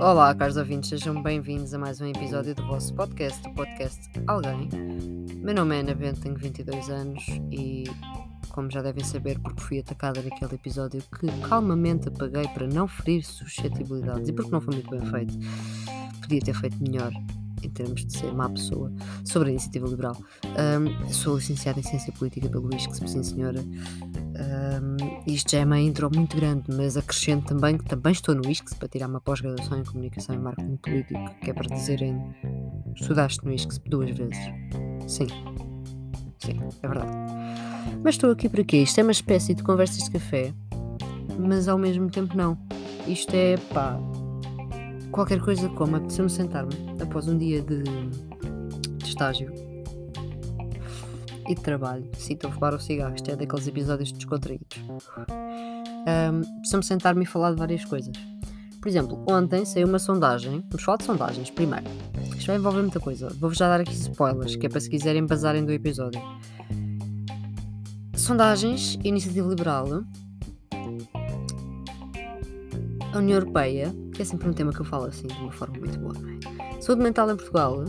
Olá, caros ouvintes, sejam bem-vindos a mais um episódio do vosso podcast, o podcast Alguém. Meu nome é Ana Bento, tenho 22 anos e, como já devem saber, porque fui atacada naquele episódio que calmamente apaguei para não ferir suscetibilidades e porque não foi muito bem feito, podia ter feito melhor em termos de ser má pessoa, sobre a iniciativa liberal. Um, sou licenciada em Ciência Política pelo ISCS, sim senhora. Um, isto já é uma intro muito grande, mas acrescento também que também estou no ISCS para tirar uma pós-graduação em Comunicação e Marketing Político, que é para dizerem estudaste no ISCS duas vezes. Sim. Sim, é verdade. Mas estou aqui para quê? Isto é uma espécie de conversas de café, mas ao mesmo tempo não. Isto é, pá, qualquer coisa como apeteceu-me sentar-me após um dia de, de estágio e de trabalho. Sim, estou a fumar o cigarro, isto é daqueles episódios descontraídos. Um, Preciso-me sentar-me e falar de várias coisas. Por exemplo, ontem saiu uma sondagem. Vamos falar de sondagens primeiro. Isto vai envolver muita coisa. Vou-vos já dar aqui spoilers, que é para se quiserem basarem do episódio. Sondagens, Iniciativa Liberal, União Europeia, que é sempre um tema que eu falo assim de uma forma muito boa, é? Saúde mental em Portugal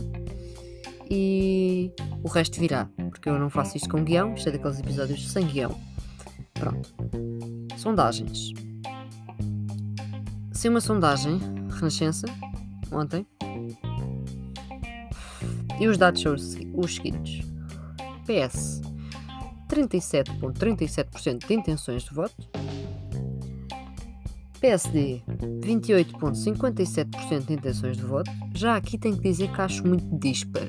e o resto virá, porque eu não faço isto com guião, isto é daqueles episódios sem guião. Pronto. Sondagens. Saiu uma sondagem, Renascença, ontem, e os dados são os seguintes: PS 37,37% de intenções de voto, PSD, 28,57% de intenções de voto. Já aqui tenho que dizer que acho muito dispar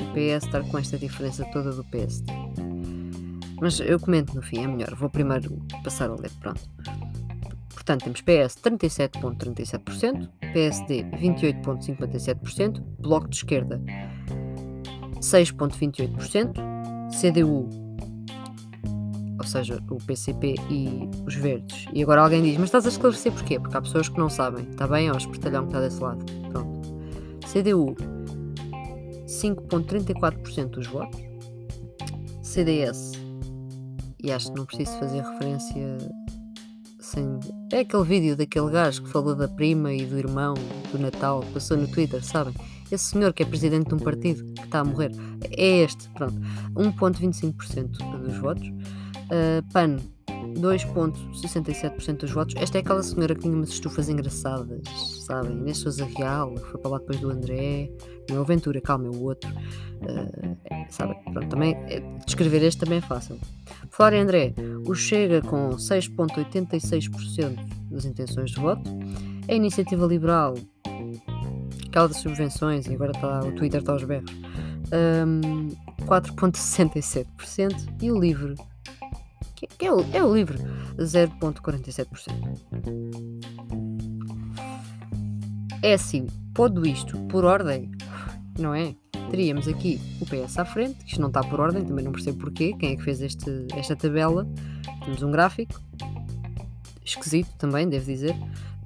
o PS estar com esta diferença toda do PSD. Mas eu comento no fim, é melhor. Vou primeiro passar a ler, pronto. Portanto, temos PS 37,37%, PSD 28,57%, Bloco de Esquerda 6,28%, CDU ou seja, o PCP e os verdes. E agora alguém diz, mas estás a esclarecer porquê? Porque há pessoas que não sabem. Está bem? O espertalhão que está desse lado. Pronto. CDU, 5,34% dos votos. CDS, e acho que não preciso fazer referência sem. É aquele vídeo daquele gajo que falou da prima e do irmão do Natal, passou no Twitter, sabem? Esse senhor que é presidente de um partido que está a morrer. É este, pronto. 1,25% dos votos. Uh, PAN, 2,67% dos votos. Esta é aquela senhora que tinha umas estufas engraçadas, sabem? Inês Souza Real, que foi para lá depois do André. Não é o Ventura, calma, é o outro. Uh, sabem? Pronto, também, é, descrever este também é fácil. Falar André, o Chega com 6,86% das intenções de voto. A Iniciativa Liberal, aquela das subvenções, e agora está, o Twitter está aos berros, um, 4,67%. E o Livre, que, que é, o, é o livre, 0,47%. É assim, pondo isto por ordem, não é? Teríamos aqui o PS à frente, isto não está por ordem, também não percebo porquê, quem é que fez este, esta tabela. Temos um gráfico, esquisito também, devo dizer,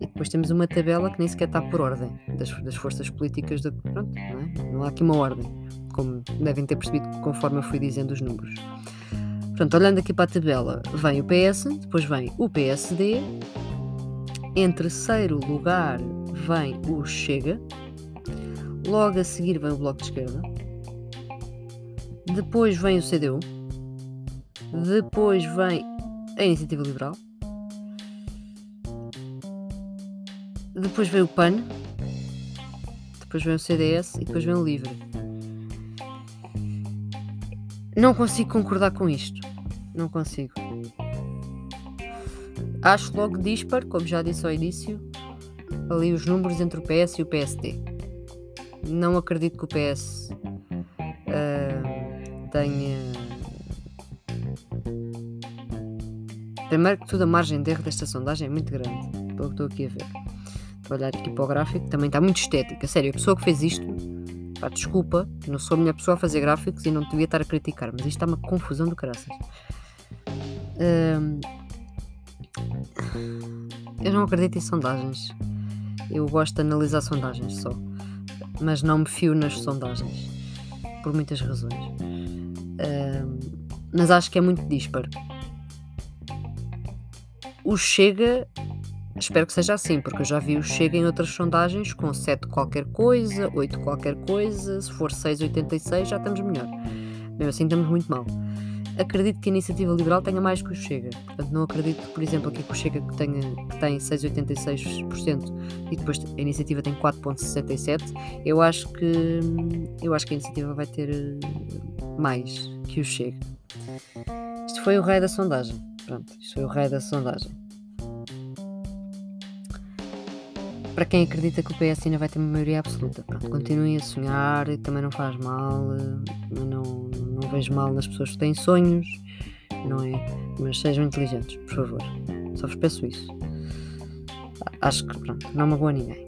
e depois temos uma tabela que nem sequer está por ordem das, das forças políticas. Da, pronto, não, é? não há aqui uma ordem, como devem ter percebido conforme eu fui dizendo os números. Portanto, olhando aqui para a tabela, vem o PS, depois vem o PSD, em terceiro lugar vem o Chega, logo a seguir vem o Bloco de Esquerda, depois vem o CDU, depois vem a Iniciativa Liberal, depois vem o PAN, depois vem o CDS e depois vem o LIVRE. Não consigo concordar com isto. Não consigo. Acho logo dispar, como já disse ao início, ali os números entre o PS e o PSD. Não acredito que o PS uh, tenha. Primeiro que tudo, a margem de erro desta sondagem é muito grande, pelo que estou aqui a ver. Estou a olhar aqui para o gráfico, também está muito estética. Sério, a pessoa que fez isto Pá, desculpa, não sou a minha pessoa a fazer gráficos e não devia estar a criticar, mas isto está uma confusão do caraças. Um, eu não acredito em sondagens. Eu gosto de analisar sondagens só. Mas não me fio nas sondagens. Por muitas razões. Um, mas acho que é muito disparo. O Chega espero que seja assim, porque eu já vi o Chega em outras sondagens com 7 qualquer coisa, 8 qualquer coisa, se for 6,86 já estamos melhor. Mesmo assim estamos muito mal. Acredito que a iniciativa liberal tenha mais que o Chega. Portanto, não acredito, por exemplo, aqui que o Chega que, tenha, que tem 6,86% e depois a iniciativa tem 4,67%. Eu acho que eu acho que a iniciativa vai ter eh, mais que o Chega. Isto foi o rei da sondagem. Pronto, isto foi o rei da sondagem. Para quem acredita que o PS ainda vai ter uma maioria absoluta, pronto, continuem a sonhar, também não faz mal, eh, não, não vejo mal nas pessoas que têm sonhos, não é? Mas sejam inteligentes, por favor. Só vos peço isso. Acho que, pronto, não magoa ninguém.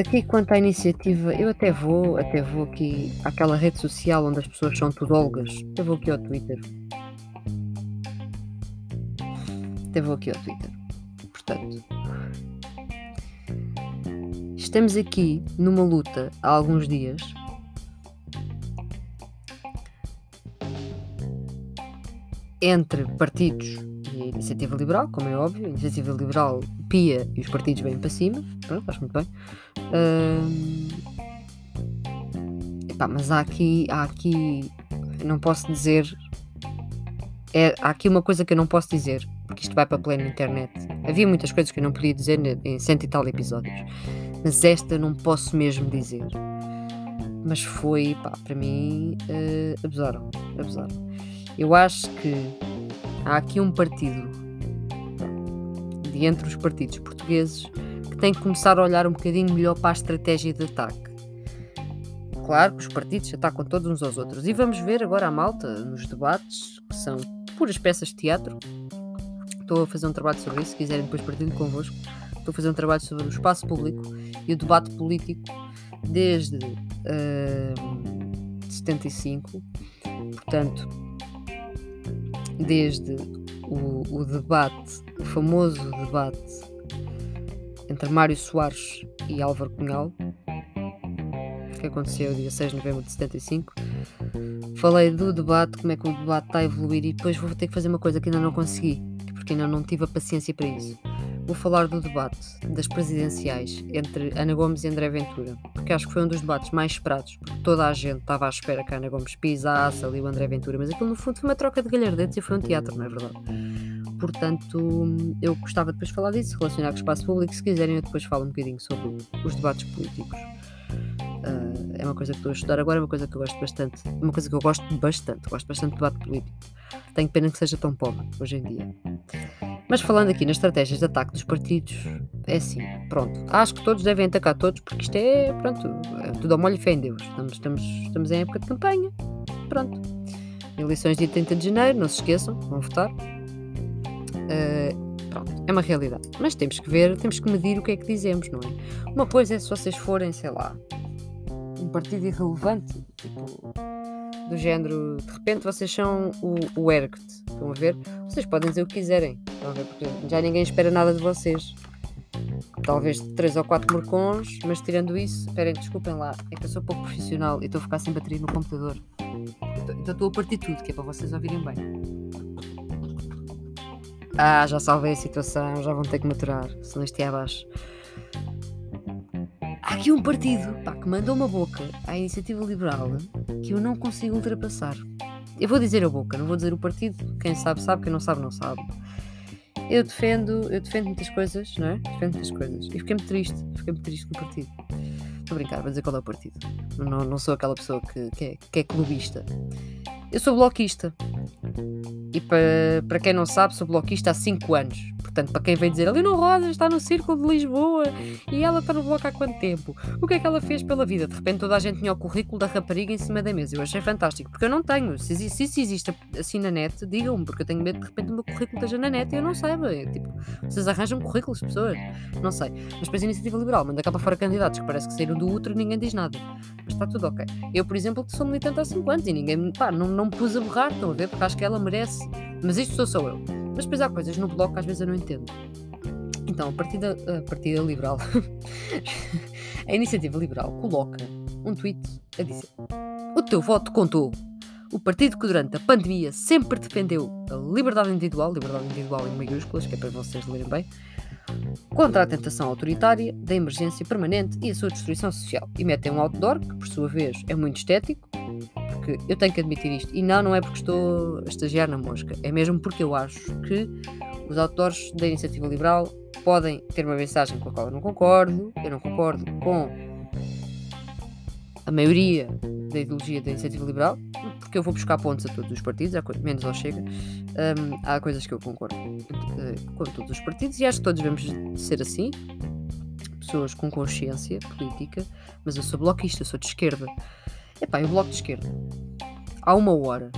Aqui quanto à iniciativa, eu até vou, até vou aqui àquela rede social onde as pessoas são tudólogas. Eu vou aqui ao Twitter. Até vou aqui ao Twitter. Portanto, estamos aqui numa luta há alguns dias entre partidos e a Iniciativa Liberal, como é óbvio, a Iniciativa Liberal pia e os partidos vêm para cima, pronto, acho muito bem. Epá, mas há aqui, há aqui, não posso dizer, é, há aqui uma coisa que eu não posso dizer, porque isto vai para pleno internet. Havia muitas coisas que eu não podia dizer em cento e tal episódios, mas esta não posso mesmo dizer. Mas foi, pá, para mim, uh, abusaram, abusaram. Eu acho que há aqui um partido de entre os partidos portugueses que tem que começar a olhar um bocadinho melhor para a estratégia de ataque. Claro que os partidos atacam todos uns aos outros. E vamos ver agora a malta nos debates, que são puras peças de teatro. Estou a fazer um trabalho sobre isso, se quiserem depois partilho convosco. Estou a fazer um trabalho sobre o espaço público e o debate político desde uh, 75. Portanto, desde o, o debate, o famoso debate entre Mário Soares e Álvaro Cunhal, que aconteceu dia 6 de novembro de 75. Falei do debate, como é que o debate está a evoluir, e depois vou ter que fazer uma coisa que ainda não consegui, porque ainda não tive a paciência para isso vou falar do debate das presidenciais entre Ana Gomes e André Ventura, porque acho que foi um dos debates mais esperados, porque toda a gente estava à espera que a Ana Gomes pisasse ali o André Ventura, mas aquilo no fundo foi uma troca de galhardetes e foi um teatro, não é verdade? Portanto, eu gostava depois de falar disso, relacionar com o espaço público. Se quiserem, eu depois falo um bocadinho sobre os debates políticos. Uh, é uma coisa que estou a estudar agora, é uma coisa que eu gosto bastante. Uma coisa que eu gosto bastante, gosto bastante de debate político. Tenho pena que seja tão pobre hoje em dia. Mas falando aqui nas estratégias de ataque dos partidos, é assim, pronto. Acho que todos devem atacar todos, porque isto é, pronto, é tudo ao molho e fé em Deus. Estamos, estamos, estamos em época de campanha. Pronto. Eleições dia 30 de janeiro, não se esqueçam, vão votar. Uh, é uma realidade. Mas temos que ver, temos que medir o que é que dizemos, não é? Uma coisa é se vocês forem, sei lá, um partido irrelevante, tipo, do género, de repente vocês são o, o ERGT, estão a ver? Vocês podem dizer o que quiserem, estão a ver? Porque já ninguém espera nada de vocês. Talvez três ou quatro morcões, mas tirando isso, esperem, desculpem lá, é que eu sou pouco profissional e estou a ficar sem bateria no computador. Então estou a partir tudo, que é para vocês ouvirem bem. Ah, já salvei a situação, já vão ter que maturar, senão isto é abaixo. Aqui um partido pá, que mandou uma boca à iniciativa liberal que eu não consigo ultrapassar. Eu vou dizer a boca, não vou dizer o partido. Quem sabe, sabe. Quem não sabe, não sabe. Eu defendo, eu defendo muitas coisas, não é? Defendo muitas coisas. E fiquei-me triste. Fiquei-me triste com o partido. Estou a brincar, vou dizer qual é o partido. Não, não sou aquela pessoa que, que, é, que é clubista. Eu sou bloquista. E para, para quem não sabe, sou bloquista há 5 anos. Portanto, para quem vem dizer ali no Rosa está no Círculo de Lisboa e ela está no bloco há quanto tempo? O que é que ela fez pela vida? De repente toda a gente tinha o currículo da rapariga em cima da mesa. Eu achei fantástico, porque eu não tenho. Se, se isso existe assim na net, digam-me, porque eu tenho medo de repente o meu currículo esteja na net e eu não saiba. É, tipo, vocês arranjam currículos, pessoas? Não sei. Mas depois a Iniciativa Liberal manda cá para fora candidatos que parece que saíram do outro e ninguém diz nada. Mas está tudo ok. Eu, por exemplo, sou militante há 5 anos e ninguém, pá, não, não me pus a borrar, estão a ver? Porque acho que ela merece. Mas isto sou só eu. Mas depois há coisas no bloco que às vezes eu não entendo. Então, a Partida, a partida Liberal, a Iniciativa Liberal coloca um tweet a dizer: O teu voto contou. O partido que durante a pandemia sempre defendeu a liberdade individual, liberdade individual em maiúsculas, que é para vocês lerem bem, contra a tentação autoritária da emergência permanente e a sua destruição social. E metem um outdoor, que por sua vez é muito estético, porque eu tenho que admitir isto, e não, não é porque estou a estagiar na mosca, é mesmo porque eu acho que os autores da iniciativa liberal podem ter uma mensagem com a qual eu não concordo, eu não concordo com a maioria da ideologia da iniciativa liberal, porque eu vou buscar pontos a todos os partidos, menos ao Chega. Um, há coisas que eu concordo uh, com todos os partidos e acho que todos devemos ser assim, pessoas com consciência política, mas eu sou bloquista, eu sou de esquerda. Epá, eu bloco de esquerda. Há uma hora,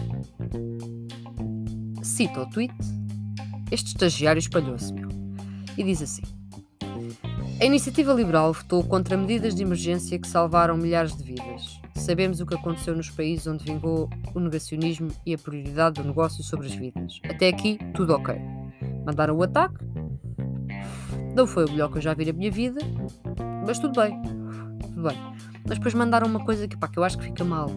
cito o tweet, este estagiário espalhou-se, meu, e diz assim. A iniciativa liberal votou contra medidas de emergência que salvaram milhares de vidas. Sabemos o que aconteceu nos países onde vingou o negacionismo e a prioridade do negócio sobre as vidas. Até aqui, tudo ok. Mandaram o ataque. Não foi o melhor que eu já vi na minha vida, mas tudo bem. Tudo bem. Mas depois mandaram uma coisa que, pá, que eu acho que fica mal.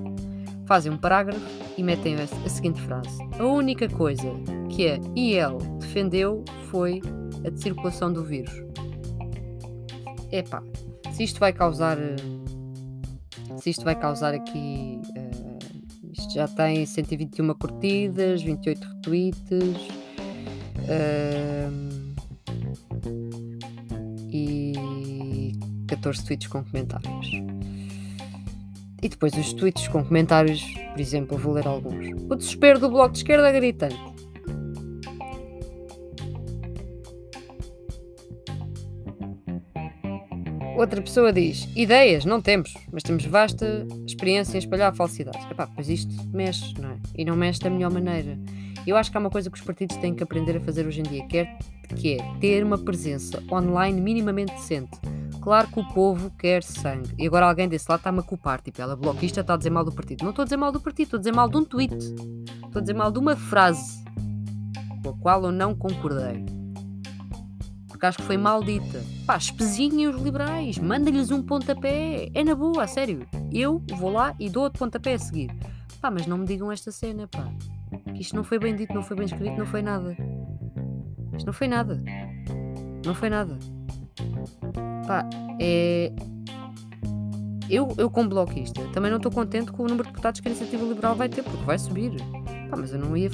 Fazem um parágrafo e metem a, seguinte frase: A única coisa que a IL defendeu foi a de circulação do vírus epá, se isto vai causar. Se isto vai causar aqui. Uh, isto já tem 121 curtidas, 28 retweets. Uh, e 14 tweets com comentários. E depois os tweets com comentários, por exemplo, vou ler alguns. O desespero do Bloco de Esquerda é gritante. Outra pessoa diz: ideias, não temos, mas temos vasta experiência em espalhar falsidades. Epá, pois isto mexe, não é? E não mexe da melhor maneira. Eu acho que há uma coisa que os partidos têm que aprender a fazer hoje em dia, que é, que é ter uma presença online minimamente decente. Claro que o povo quer sangue. E agora alguém desse lado está-me a culpar. Tipo, ela bloquista está a dizer mal do partido. Não estou a dizer mal do partido, estou a dizer mal de um tweet. Estou a dizer mal de uma frase com a qual eu não concordei porque acho que foi maldita. Pá, espezinhem os liberais, manda-lhes um pontapé. É na boa, a sério. Eu vou lá e dou outro pontapé a seguir. Pá, mas não me digam esta cena, pá. Isto não foi bem dito, não foi bem escrito, não foi nada. Isto não foi nada. Não foi nada. Pá, é. Eu, eu como bloquista, também não estou contente com o número de deputados que a Iniciativa Liberal vai ter, porque vai subir. Pá, mas eu não ia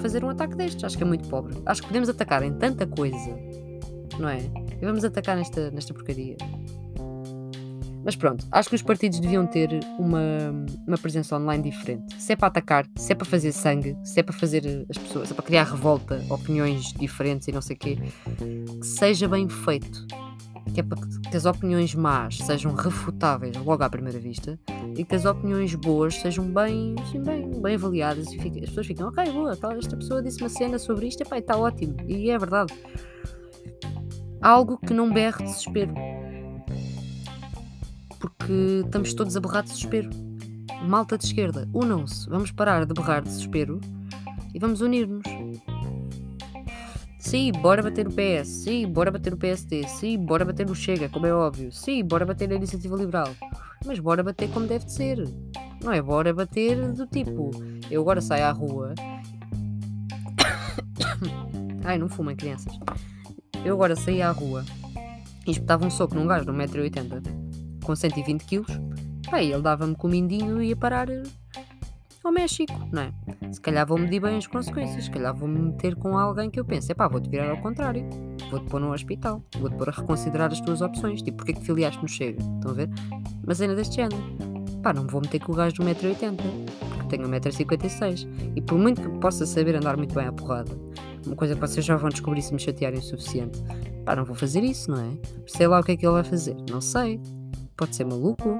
fazer um ataque destes, acho que é muito pobre. Acho que podemos atacar em tanta coisa não é? E vamos atacar nesta, nesta porcaria. Mas pronto, acho que os partidos deviam ter uma, uma presença online diferente. Se é para atacar, se é para fazer sangue, se é para fazer as pessoas, se é para criar revolta, opiniões diferentes e não sei o quê, que seja bem feito. Que é para que as opiniões más sejam refutáveis logo à primeira vista e que as opiniões boas sejam bem, assim, bem, bem avaliadas e as pessoas ficam, ok, boa, esta pessoa disse uma cena sobre isto, epá, está ótimo. E é verdade algo que não berre desespero. Porque estamos todos a berrar de desespero. Malta de esquerda, unam-se. Vamos parar de berrar de desespero e vamos unir-nos. Sim, bora bater o PS. Sim, bora bater o PSD. Sim, bora bater o Chega, como é óbvio. Sim, bora bater a Iniciativa Liberal. Mas bora bater como deve de ser. Não é bora bater do tipo, eu agora saio à rua. Ai, não fumem, crianças. Eu agora saía à rua e espetava um soco num gajo de 1,80m com 120kg, pá, ele dava-me com o mindinho e ia parar eh, ao México, não é? Se calhar vou medir bem as consequências, se calhar vou-me meter com alguém que eu pense, é pá, vou-te virar ao contrário, vou-te pôr no hospital, vou-te pôr a reconsiderar as tuas opções, tipo, porque é que filiaste no Chega? Estão a ver? Mas cena deste género, pá, não me vou meter com o gajo de 1,80m, porque tenho 1,56m, e por muito que possa saber andar muito bem à porrada, uma coisa que vocês já vão descobrir se me chatearem o suficiente. Pá, não vou fazer isso, não é? Sei lá o que é que ele vai fazer. Não sei. Pode ser maluco.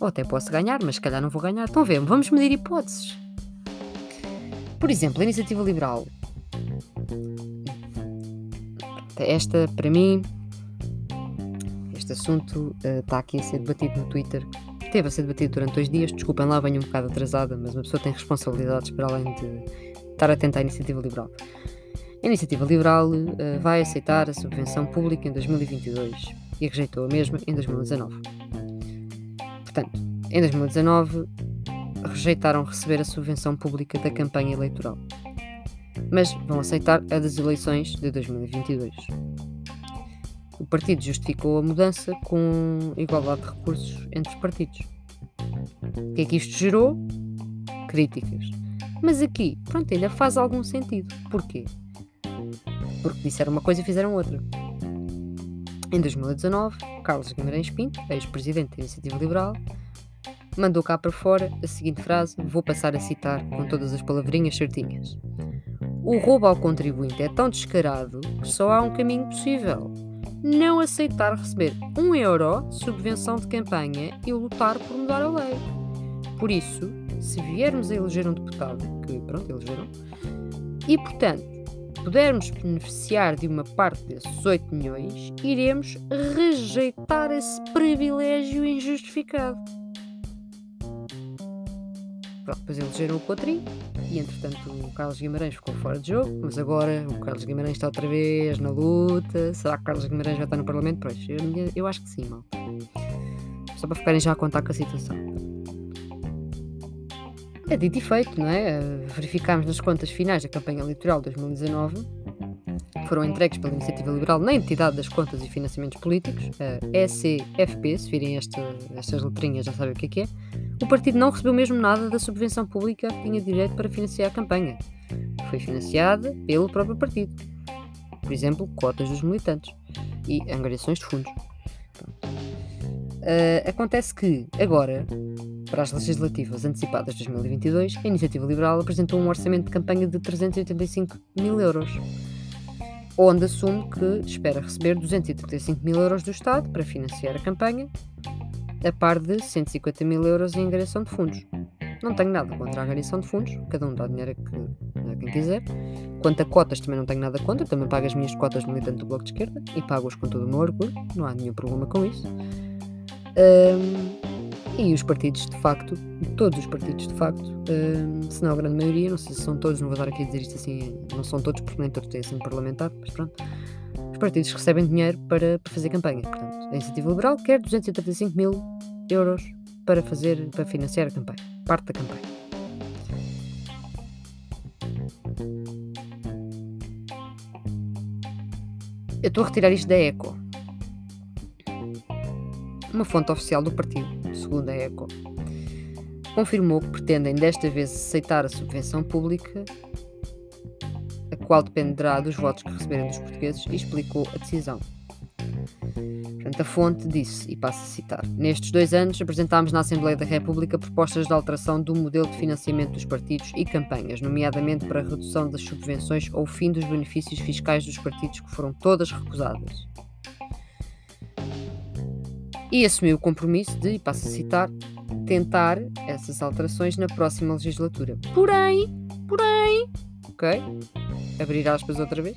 Ou até posso ganhar, mas se calhar não vou ganhar. Estão a ver? Vamos medir hipóteses. Por exemplo, a iniciativa liberal. Esta, para mim, este assunto uh, está aqui a ser debatido no Twitter. Teve a ser debatido durante dois dias. Desculpem lá, venho um bocado atrasada, mas uma pessoa tem responsabilidades para além de estar atento à iniciativa liberal. A iniciativa liberal uh, vai aceitar a subvenção pública em 2022 e rejeitou a mesma em 2019. Portanto, em 2019 rejeitaram receber a subvenção pública da campanha eleitoral. Mas vão aceitar a das eleições de 2022. O partido justificou a mudança com igualdade de recursos entre os partidos. O que é que isto gerou? Críticas. Mas aqui, pronto, ainda faz algum sentido. Porquê? Porque disseram uma coisa e fizeram outra. Em 2019, Carlos Guimarães Pinto, ex-presidente da Iniciativa Liberal, mandou cá para fora a seguinte frase, vou passar a citar com todas as palavrinhas certinhas. O roubo ao contribuinte é tão descarado que só há um caminho possível. Não aceitar receber um euro de subvenção de campanha e lutar por mudar a lei. Por isso, se viermos a eleger um deputado, que pronto, elegeram, e portanto pudermos beneficiar de uma parte desses 8 milhões, iremos rejeitar esse privilégio injustificado. Pronto, depois elegeram o Cotrim e entretanto o Carlos Guimarães ficou fora de jogo, mas agora o Carlos Guimarães está outra vez na luta. Será que o Carlos Guimarães vai estar no Parlamento? Pois, eu, eu acho que sim, mal. Só para ficarem já a contar com a situação. É dito e feito, não é? Verificámos nas contas finais da campanha eleitoral de 2019 foram entregues pela Iniciativa Liberal na entidade das contas e financiamentos políticos, a ECFP, se virem esta, estas letrinhas já sabem o que é que é, o partido não recebeu mesmo nada da subvenção pública que tinha direito para financiar a campanha. Foi financiada pelo próprio partido. Por exemplo, cotas dos militantes e angariações de fundos. Uh, acontece que, agora, para as legislativas antecipadas de 2022, a Iniciativa Liberal apresentou um orçamento de campanha de 385 mil euros, onde assume que espera receber 235 mil euros do Estado para financiar a campanha, a par de 150 mil euros em angariação de fundos. Não tenho nada contra a angariação de fundos, cada um dá dinheiro a, que, a quem quiser. Quanto a cotas, também não tenho nada contra, também pago as minhas cotas militante do Bloco de Esquerda e pago-as com todo o meu orgulho, não há nenhum problema com isso. Um, e os partidos, de facto, todos os partidos, de facto, um, se não a grande maioria, não sei se são todos, não vou dar aqui a dizer isto assim, não são todos, porque nem todos têm assento parlamentar, mas pronto. Os partidos recebem dinheiro para, para fazer campanha. Portanto, a Iniciativa Liberal quer 235 mil euros para fazer, para financiar a campanha, parte da campanha. Eu estou a retirar isto da ECO. Uma fonte oficial do partido, segundo a ECO, confirmou que pretendem desta vez aceitar a subvenção pública, a qual dependerá dos votos que receberem dos portugueses, e explicou a decisão. Portanto, a fonte disse, e passo a citar: Nestes dois anos apresentámos na Assembleia da República propostas de alteração do modelo de financiamento dos partidos e campanhas, nomeadamente para a redução das subvenções ou o fim dos benefícios fiscais dos partidos, que foram todas recusadas e assumiu o compromisso de, e passo a citar, tentar essas alterações na próxima legislatura. Porém, porém, ok? Abrir aspas outra vez.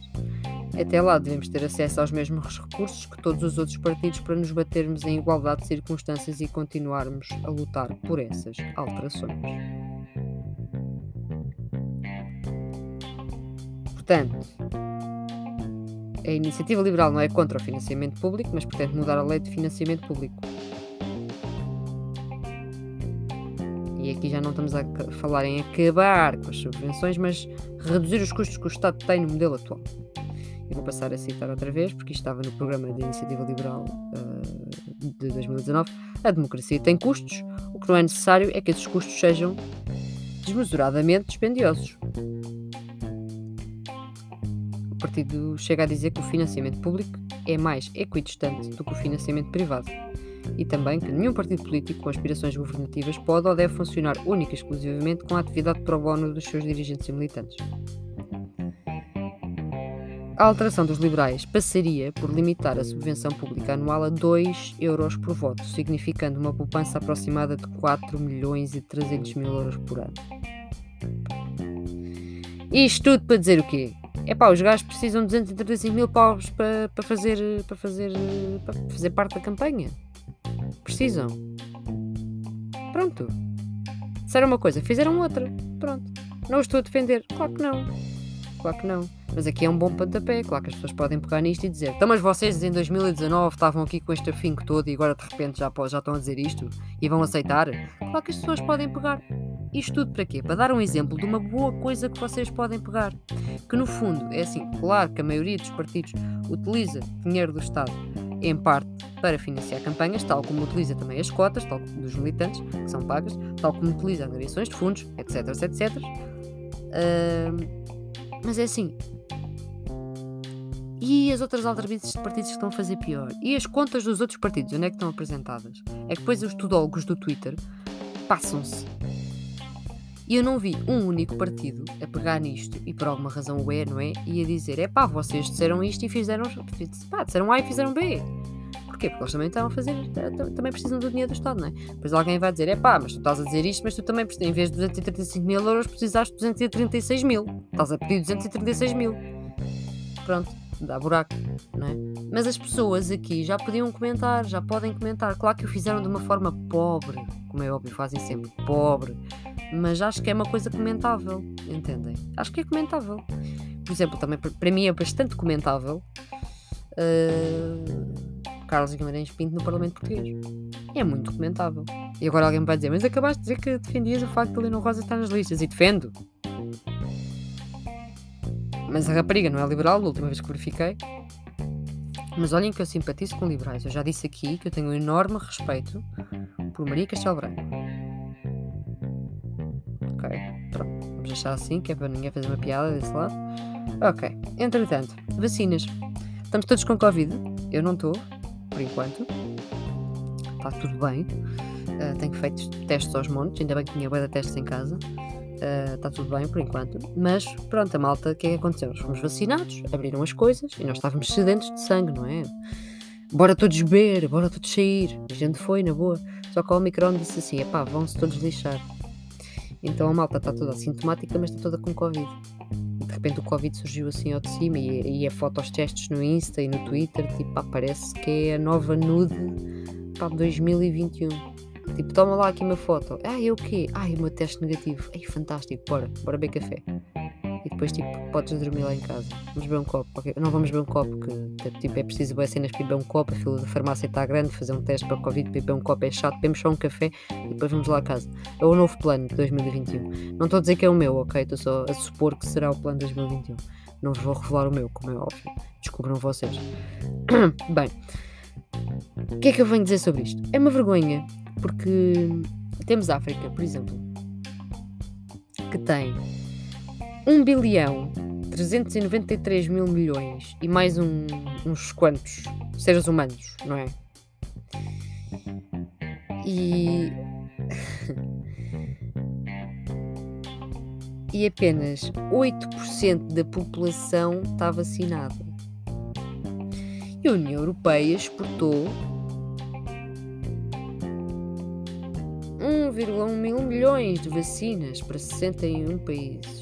Até lá devemos ter acesso aos mesmos recursos que todos os outros partidos para nos batermos em igualdade de circunstâncias e continuarmos a lutar por essas alterações. Portanto, a iniciativa liberal não é contra o financiamento público, mas pretende mudar a lei de financiamento público. E aqui já não estamos a falar em acabar com as subvenções, mas reduzir os custos que o Estado tem no modelo atual. Eu vou passar a citar outra vez, porque isto estava no programa da Iniciativa Liberal uh, de 2019. A democracia tem custos, o que não é necessário é que esses custos sejam desmesuradamente dispendiosos partido chega a dizer que o financiamento público é mais equidistante do que o financiamento privado e também que nenhum partido político com aspirações governativas pode ou deve funcionar única e exclusivamente com a atividade pro bono dos seus dirigentes e militantes. A alteração dos liberais passaria por limitar a subvenção pública anual a 2 euros por voto, significando uma poupança aproximada de 4 milhões e 300 mil euros por ano. Isto tudo para dizer o quê? É pá, os gajos precisam de 235 mil paus para, para, fazer, para, fazer, para fazer parte da campanha. Precisam. Pronto. Disseram uma coisa, fizeram outra. Pronto. Não estou a defender. Claro que não. Claro que não. Mas aqui é um bom pontapé. Claro que as pessoas podem pegar nisto e dizer: então, mas vocês em 2019 estavam aqui com este afinco todo e agora de repente já, já estão a dizer isto e vão aceitar. Claro que as pessoas podem pegar. Isto tudo para quê? Para dar um exemplo de uma boa coisa que vocês podem pegar. Que no fundo é assim, claro que a maioria dos partidos utiliza dinheiro do Estado em parte para financiar campanhas, tal como utiliza também as cotas, tal como dos militantes que são pagas, tal como utiliza angariações de fundos, etc, etc. Uh, mas é assim. E as outras aldrabices de partidos que estão a fazer pior? E as contas dos outros partidos, onde é que estão apresentadas? É que depois os tudólogos do Twitter passam-se. E eu não vi um único partido a pegar nisto, e por alguma razão o é, não é? E a dizer: é pá, vocês disseram isto e fizeram. Pá, disseram A e fizeram B. Porquê? Porque eles também estão a fazer. Também precisam do dinheiro do Estado, não é? Depois alguém vai dizer: é pá, mas tu estás a dizer isto, mas tu também, em vez de 235 mil euros, precisaste de 236 mil. Estás a pedir 236 mil. Pronto dá buraco, não é? Mas as pessoas aqui já podiam comentar, já podem comentar. Claro que o fizeram de uma forma pobre, como é óbvio, fazem sempre pobre, mas acho que é uma coisa comentável, entendem? Acho que é comentável. Por exemplo, também para mim é bastante comentável uh, Carlos Guimarães Pinto no Parlamento Português. É muito comentável. E agora alguém vai dizer, mas acabaste de dizer que defendias o facto de Helena Rosa estar nas listas. E defendo. Mas a rapariga não é liberal, da última vez que verifiquei. Mas olhem que eu simpatizo com liberais. Eu já disse aqui que eu tenho um enorme respeito por Maria Castelo Branco. Vamos deixar assim, que é para ninguém fazer uma piada desse lado. Ok, entretanto, vacinas. Estamos todos com Covid. Eu não estou, por enquanto. Está tudo bem. Uh, tenho feito testes aos montes, ainda bem que tinha boa de testes em casa está uh, tudo bem por enquanto. Mas pronto, a malta, o que é que aconteceu? Nós fomos vacinados, abriram as coisas e nós estávamos sedentes de sangue, não é? Bora todos beber, bora todos sair. A gente foi, na boa. Só que o Omicron disse assim: epá, vão-se todos lixar. Então a malta está toda assintomática, mas está toda com Covid. De repente o Covid surgiu assim ao de cima e, e foto aos testes no Insta e no Twitter, tipo, pá, parece que é a nova nude para 2021. Tipo, toma lá aqui uma foto. Ah, é o quê? Ai, o meu teste negativo. Ai, fantástico, bora, bora beber café. E depois, tipo, podes dormir lá em casa. Vamos beber um copo. Okay? Não vamos beber um copo, porque tipo, é preciso boas cenas para beber um copo. A fila da farmácia está grande. Fazer um teste para Covid beber um copo é chato. Bebemos só um café e depois vamos lá a casa. É o novo plano de 2021. Não estou a dizer que é o meu, ok? Estou só a supor que será o plano de 2021. Não vos vou revelar o meu, como é óbvio. Descubram vocês. Bem, o que é que eu venho dizer sobre isto? É uma vergonha porque temos África, por exemplo, que tem 1 bilhão 393 mil milhões e mais um, uns quantos seres humanos, não é? E. e apenas 8% da população está vacinada. E a União Europeia exportou 1,1 mil milhões de vacinas para 61 países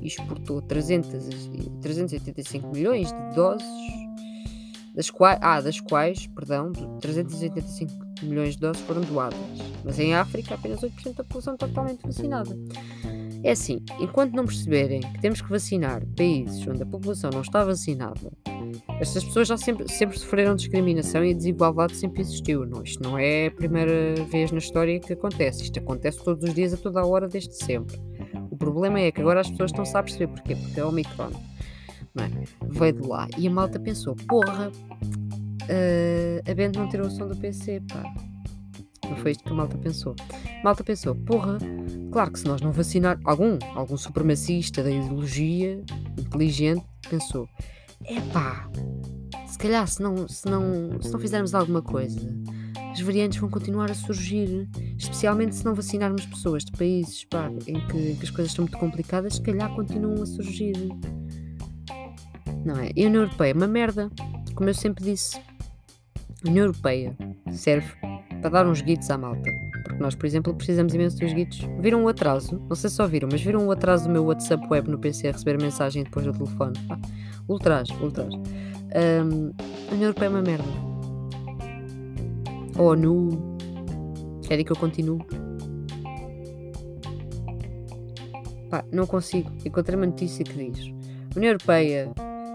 e exportou 300, 385 milhões de doses, das quais, ah, das quais, perdão, 385 milhões de doses foram doadas. Mas em África apenas 8% da população totalmente vacinada. É assim, enquanto não perceberem que temos que vacinar países onde a população não está vacinada, estas pessoas já sempre, sempre sofreram discriminação e a desigualdade sempre existiu. Não, isto não é a primeira vez na história que acontece. Isto acontece todos os dias, a toda a hora, desde sempre. Problema é que agora as pessoas estão-se a perceber porquê. Porque é o Omicron. Não é? Veio de lá. E a malta pensou, porra, uh, a Bento não tirou o som do PC, pá. Não foi isto que a malta pensou. A malta pensou, porra, claro que se nós não vacinar algum, algum supremacista da ideologia inteligente pensou, epá, se calhar se não, se não, se não fizermos alguma coisa, as variantes vão continuar a surgir, especialmente se não vacinarmos pessoas de países pá, em, que, que as coisas estão muito complicadas, se calhar continuam a surgir. Não é? E a União Europeia é uma merda, como eu sempre disse. A União Europeia serve para dar uns guides à malta. Porque nós, por exemplo, precisamos imenso dos guides. Viram o atraso? Não sei se só viram, mas viram o atraso do meu WhatsApp web no PC a receber mensagem depois do telefone. Ah, ultras. Um, a União Europeia é uma merda. A ONU. Querem que eu continue? Pá, não consigo. Encontrei uma notícia que diz: a União Europeia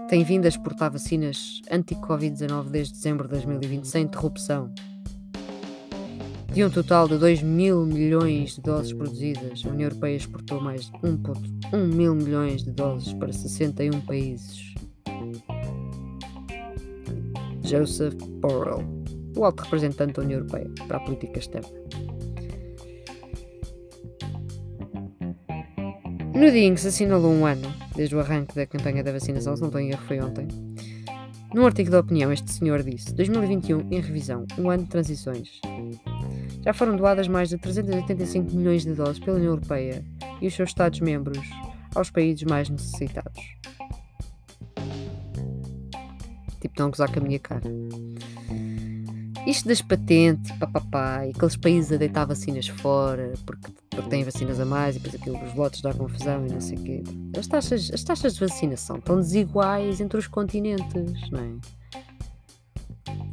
tem vindo a exportar vacinas anti-Covid-19 desde dezembro de 2020 sem interrupção. De um total de 2 mil milhões de doses produzidas, a União Europeia exportou mais de 1,1 mil milhões de doses para 61 países. Joseph Borrell, o alto representante da União Europeia para a política externa. No dia em que se assinalou um ano, desde o arranque da campanha da vacinação, se não estou em erro, foi ontem, num artigo de opinião, este senhor disse: 2021 em revisão, um ano de transições. Já foram doadas mais de 385 milhões de doses pela União Europeia e os seus Estados-membros aos países mais necessitados. Tipo, a gozar com a minha cara. Isto das patentes, papapá, e aqueles países a deitar vacinas fora porque, porque têm vacinas a mais e depois aquilo, os lotes dá confusão e não sei o quê. As taxas, as taxas de vacinação estão desiguais entre os continentes, não é?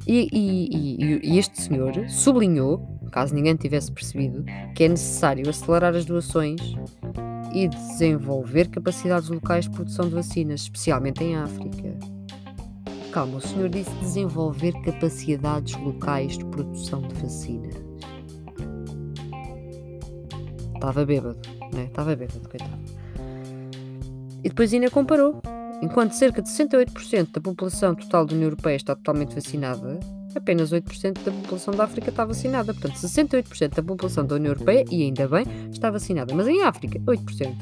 E, e, e, e este senhor sublinhou, caso ninguém tivesse percebido, que é necessário acelerar as doações e desenvolver capacidades locais de produção de vacinas, especialmente em África. Calma, o senhor disse desenvolver capacidades locais de produção de vacinas. Estava bêbado, né? Estava bêbado, coitado. E depois ainda comparou. Enquanto cerca de 68% da população total da União Europeia está totalmente vacinada, apenas 8% da população da África está vacinada. Portanto, 68% da população da União Europeia, e ainda bem, está vacinada. Mas em África, 8%.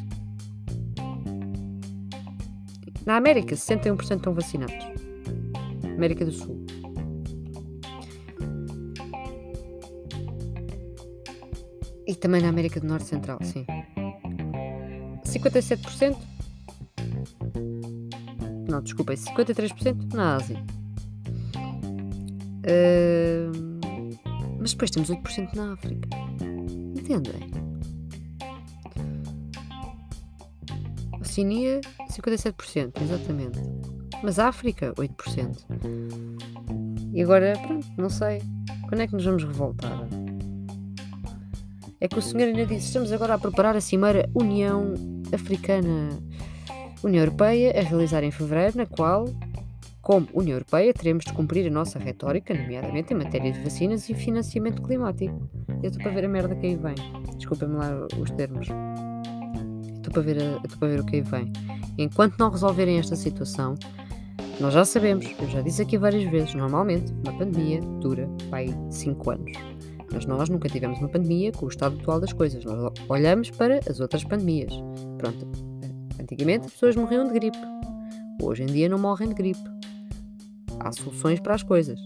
Na América, 61% estão vacinados. América do Sul. E também na América do Norte Central, sim. 57%? Não, desculpem, 53% na Ásia. Uh, mas depois temos 8% na África. Entendem? Oceania, 57%, exatamente. Mas a África, 8%. E agora, pronto, não sei. Quando é que nos vamos revoltar? É que o senhor ainda disse: estamos agora a preparar a Cimeira União Africana. União Europeia a realizar em fevereiro, na qual, como União Europeia, teremos de cumprir a nossa retórica, nomeadamente em matéria de vacinas e financiamento climático. Eu estou para ver a merda que aí vem. Desculpem-me lá os termos. Estou para, ver estou para ver o que aí vem. Enquanto não resolverem esta situação, nós já sabemos, eu já disse aqui várias vezes, normalmente uma pandemia dura vai 5 anos. Mas nós nunca tivemos uma pandemia com o estado atual das coisas. Nós olhamos para as outras pandemias. Pronto. Antigamente as pessoas morriam de gripe. Hoje em dia não morrem de gripe. Há soluções para as coisas.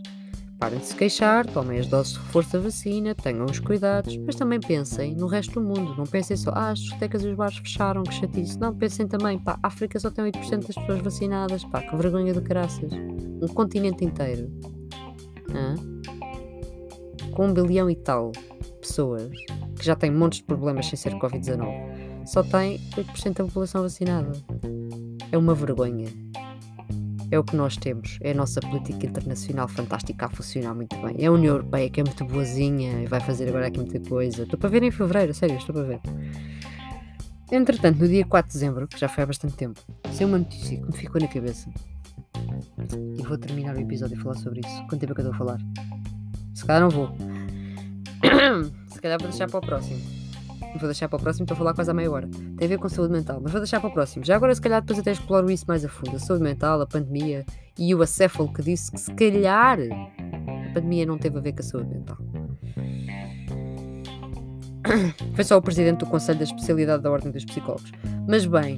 Parem de se queixar, tomem as doses de reforço da vacina, tenham os cuidados, mas também pensem no resto do mundo. Não pensem só, ah, as discotecas e os bares fecharam, que chatice. Não, pensem também, pá, a África só tem 8% das pessoas vacinadas, pá, que vergonha de caraças. Um continente inteiro. Hã? Com um bilhão e tal pessoas, que já têm montes de problemas sem ser Covid-19, só tem 8% da população vacinada. É uma vergonha. É o que nós temos. É a nossa política internacional fantástica a funcionar muito bem. É a União Europeia que é muito boazinha e vai fazer agora aqui muita coisa. Estou para ver em fevereiro, sério, estou para ver. Entretanto, no dia 4 de dezembro, que já foi há bastante tempo, saiu uma notícia que me ficou na cabeça. E vou terminar o episódio a falar sobre isso. Quanto tempo é que eu estou a falar? Se calhar não vou. Se calhar vou deixar para o próximo. Vou deixar para o próximo, estou a falar quase a meia hora. Tem a ver com saúde mental, mas vou deixar para o próximo. Já agora, se calhar, depois até exploro isso mais a fundo. A saúde mental, a pandemia e o acéfalo que disse que, se calhar, a pandemia não teve a ver com a saúde mental. Foi só o presidente do Conselho da Especialidade da Ordem dos Psicólogos. Mas bem,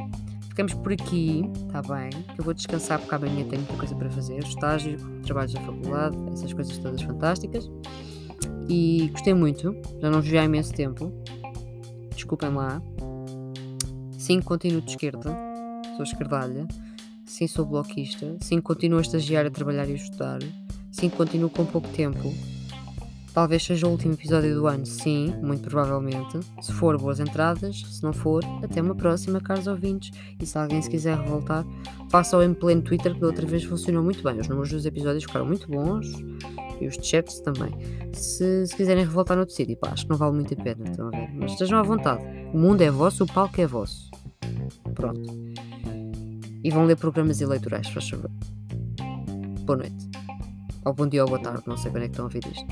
ficamos por aqui, está bem? Eu vou descansar porque amanhã tenho muita coisa para fazer: estágio, trabalhos da faculdade, essas coisas todas fantásticas. E gostei muito, já não joguei há imenso tempo desculpem lá. Sim, continuo de esquerda, sou esquerdalha. Sim, sou bloquista. Sim, continuo a estagiar, a trabalhar e a estudar. Sim, continuo com pouco tempo. Talvez seja o último episódio do ano, sim, muito provavelmente. Se for, boas entradas. Se não for, até uma próxima, caros ouvintes. E se alguém se quiser revoltar, faça-o em pleno Twitter, que da outra vez funcionou muito bem. Os números dos episódios ficaram muito bons e os chats também. Se, se quiserem revoltar noutro sítio, pá, acho que não vale muito a pena, estão a ver? Mas estejam à vontade. O mundo é vosso, o palco é vosso. Pronto. E vão ler programas eleitorais, faz favor. Boa noite. Ou bom dia ou boa tarde, não sei quando é que estão a ouvir isto.